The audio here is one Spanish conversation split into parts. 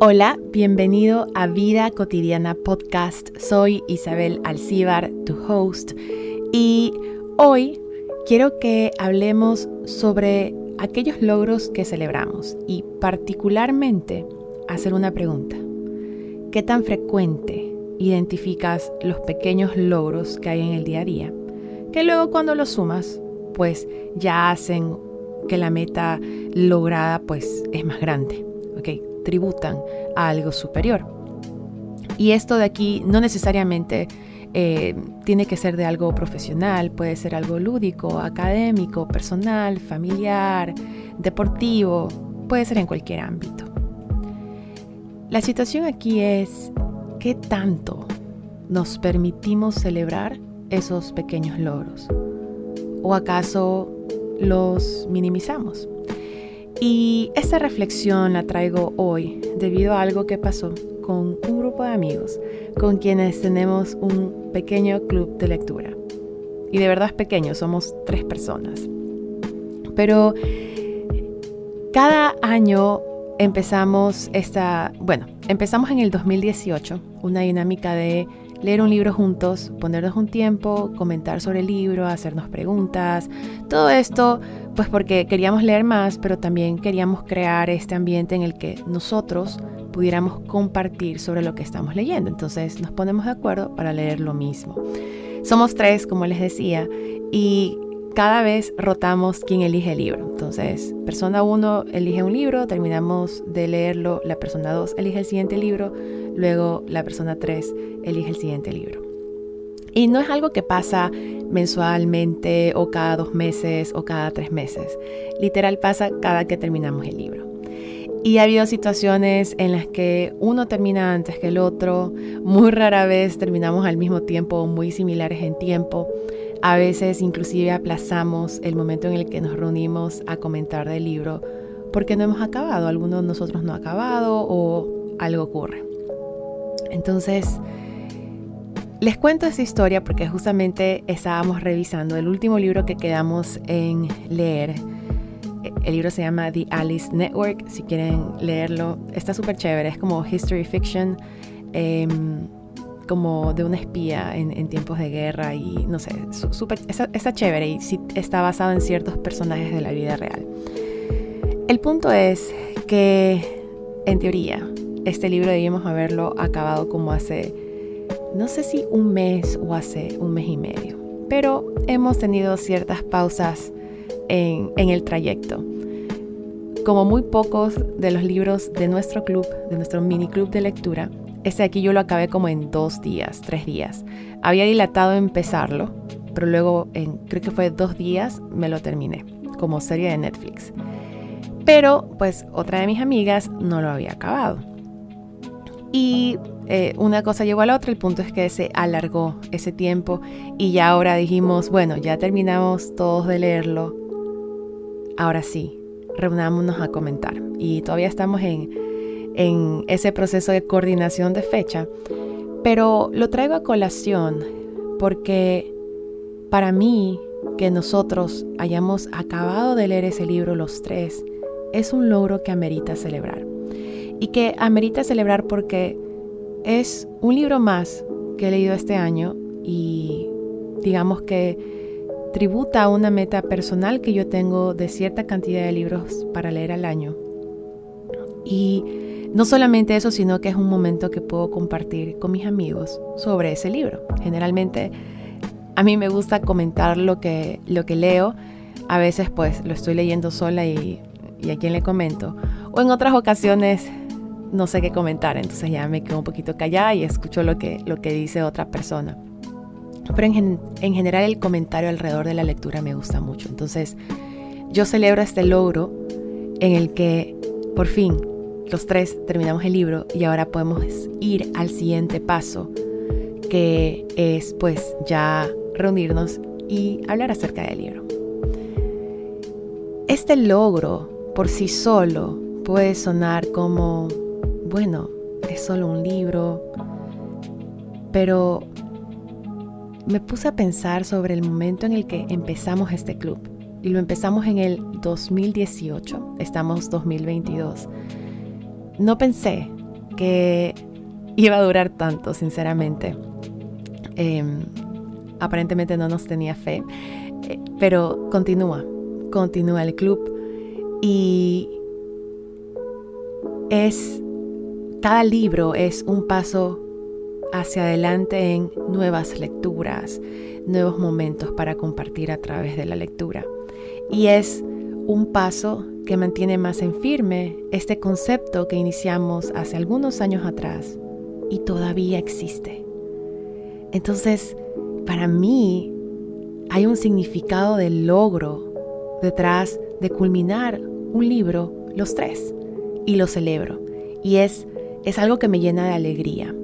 Hola, bienvenido a Vida Cotidiana Podcast. Soy Isabel Alcíbar, tu host, y hoy quiero que hablemos sobre aquellos logros que celebramos y particularmente hacer una pregunta. ¿Qué tan frecuente identificas los pequeños logros que hay en el día a día? Que luego cuando los sumas, pues ya hacen que la meta lograda pues es más grande. ¿ok? Tributan a algo superior. Y esto de aquí no necesariamente eh, tiene que ser de algo profesional, puede ser algo lúdico, académico, personal, familiar, deportivo, puede ser en cualquier ámbito. La situación aquí es qué tanto nos permitimos celebrar esos pequeños logros o acaso los minimizamos. Y esta reflexión la traigo hoy debido a algo que pasó con un grupo de amigos con quienes tenemos un pequeño club de lectura. Y de verdad es pequeño, somos tres personas. Pero cada año empezamos esta, bueno, empezamos en el 2018 una dinámica de leer un libro juntos, ponernos un tiempo, comentar sobre el libro, hacernos preguntas, todo esto pues porque queríamos leer más, pero también queríamos crear este ambiente en el que nosotros pudiéramos compartir sobre lo que estamos leyendo. Entonces nos ponemos de acuerdo para leer lo mismo. Somos tres, como les decía, y cada vez rotamos quién elige el libro. Entonces, persona 1 elige un libro, terminamos de leerlo, la persona 2 elige el siguiente libro, luego la persona 3 elige el siguiente libro. Y no es algo que pasa mensualmente o cada dos meses o cada tres meses. Literal pasa cada que terminamos el libro. Y ha habido situaciones en las que uno termina antes que el otro, muy rara vez terminamos al mismo tiempo, muy similares en tiempo. A veces inclusive aplazamos el momento en el que nos reunimos a comentar del libro porque no hemos acabado, algunos de nosotros no ha acabado o algo ocurre. Entonces, les cuento esta historia porque justamente estábamos revisando el último libro que quedamos en leer. El libro se llama The Alice Network, si quieren leerlo. Está súper chévere, es como history fiction. Em, como de una espía en, tiempos de guerra y no sé, super, está, chévere y está basado en ciertos personajes de la vida real. El punto es que, en teoría, este libro debíamos haberlo acabado como hace, no sé si un mes o hace un mes y medio, pero hemos tenido ciertas pausas en, en el trayecto. Como muy pocos de los libros de nuestro club, de nuestro mini club de lectura, ese aquí yo lo acabé como en dos días, tres días. Había dilatado empezarlo, pero luego en creo que fue dos días me lo terminé, como serie de Netflix. Pero pues otra de mis amigas no lo había acabado. Y eh, una cosa llegó a la otra, el punto es que se alargó ese tiempo y ya ahora dijimos, bueno, ya terminamos todos de leerlo, ahora sí, reunámonos a comentar. Y todavía estamos en, en ese proceso de coordinación de fecha, pero lo traigo a colación porque para mí que nosotros hayamos acabado de leer ese libro los tres es un logro que amerita celebrar. Y que amerita celebrar porque es un libro más que he leído este año y digamos que tributa a una meta personal que yo tengo de cierta cantidad de libros para leer al año. Y no solamente eso, sino que es un momento que puedo compartir con mis amigos sobre ese libro. Generalmente a mí me gusta comentar lo que, lo que leo. A veces pues lo estoy leyendo sola y, y a quien le comento. O en otras ocasiones no sé qué comentar, entonces ya me quedo un poquito callada y escucho lo que, lo que dice otra persona. Pero en, en general el comentario alrededor de la lectura me gusta mucho. Entonces yo celebro este logro en el que por fin los tres terminamos el libro y ahora podemos ir al siguiente paso, que es pues ya reunirnos y hablar acerca del libro. Este logro por sí solo puede sonar como, bueno, es solo un libro, pero me puse a pensar sobre el momento en el que empezamos este club. Y lo empezamos en el 2018, estamos 2022 no pensé que iba a durar tanto, sinceramente. Em, aparentemente no nos tenía fe, eh, pero continúa, continúa el club y es, cada libro es un paso hacia adelante en nuevas lecturas, nuevos momentos para compartir a través de la lectura. Y es un paso que mantiene más en firme este concepto que iniciamos hace algunos años atrás y todavía existe. Entonces, para mí hay un significado de logro detrás de culminar un libro, los tres, y lo celebro. Y es, es algo que me llena de alegría.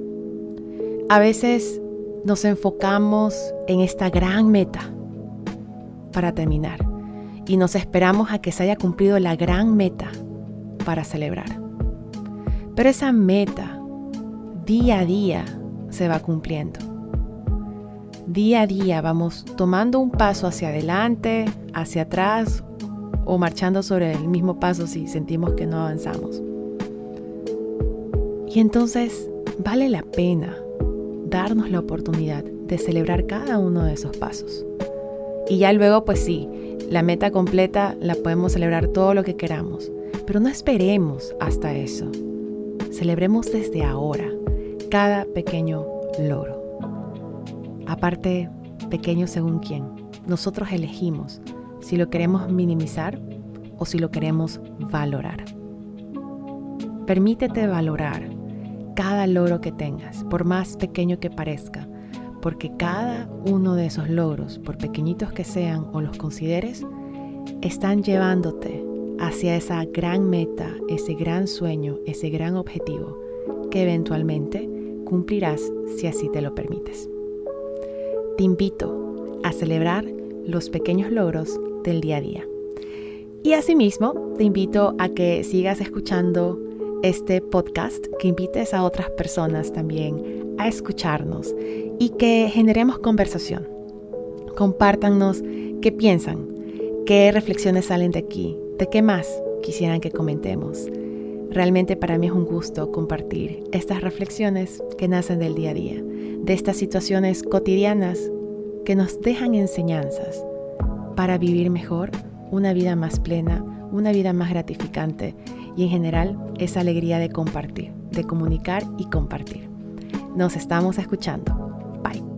A veces nos enfocamos en esta gran meta para terminar y nos esperamos a que se haya cumplido la gran meta para celebrar. Pero esa meta día a día se va cumpliendo día a día vamos tomando un paso hacia adelante, hacia atrás o marchando sobre el mismo paso si sentimos que no avanzamos. Y entonces vale la pena darnos la oportunidad de celebrar cada uno de esos pasos. Y ya luego, pues sí, la meta completa la podemos celebrar todo lo que queramos, pero no esperemos hasta eso. Celebremos desde ahora cada pequeño logro. Aparte, pequeño según quién. Nosotros elegimos si lo queremos minimizar o si lo queremos valorar. Permítete valorar cada logro que tengas, por más pequeño que parezca, porque cada uno de esos logros, por pequeñitos que sean o los consideres, están llevándote hacia esa gran meta, ese gran sueño, ese gran objetivo que eventualmente cumplirás si así te lo permites te invito a celebrar los pequeños logros del día a día. Y asimismo, te invito a que sigas escuchando este podcast, que invites a otras personas también a escucharnos y que generemos conversación. Compártanos qué piensan, qué reflexiones salen de aquí, de qué más quisieran que comentemos. Realmente para mí es un gusto compartir estas reflexiones que nacen del día a día de estas situaciones cotidianas que nos dejan enseñanzas para vivir mejor, una vida más plena, una vida más gratificante y en general esa alegría de compartir, de comunicar y compartir. Nos estamos escuchando. Bye.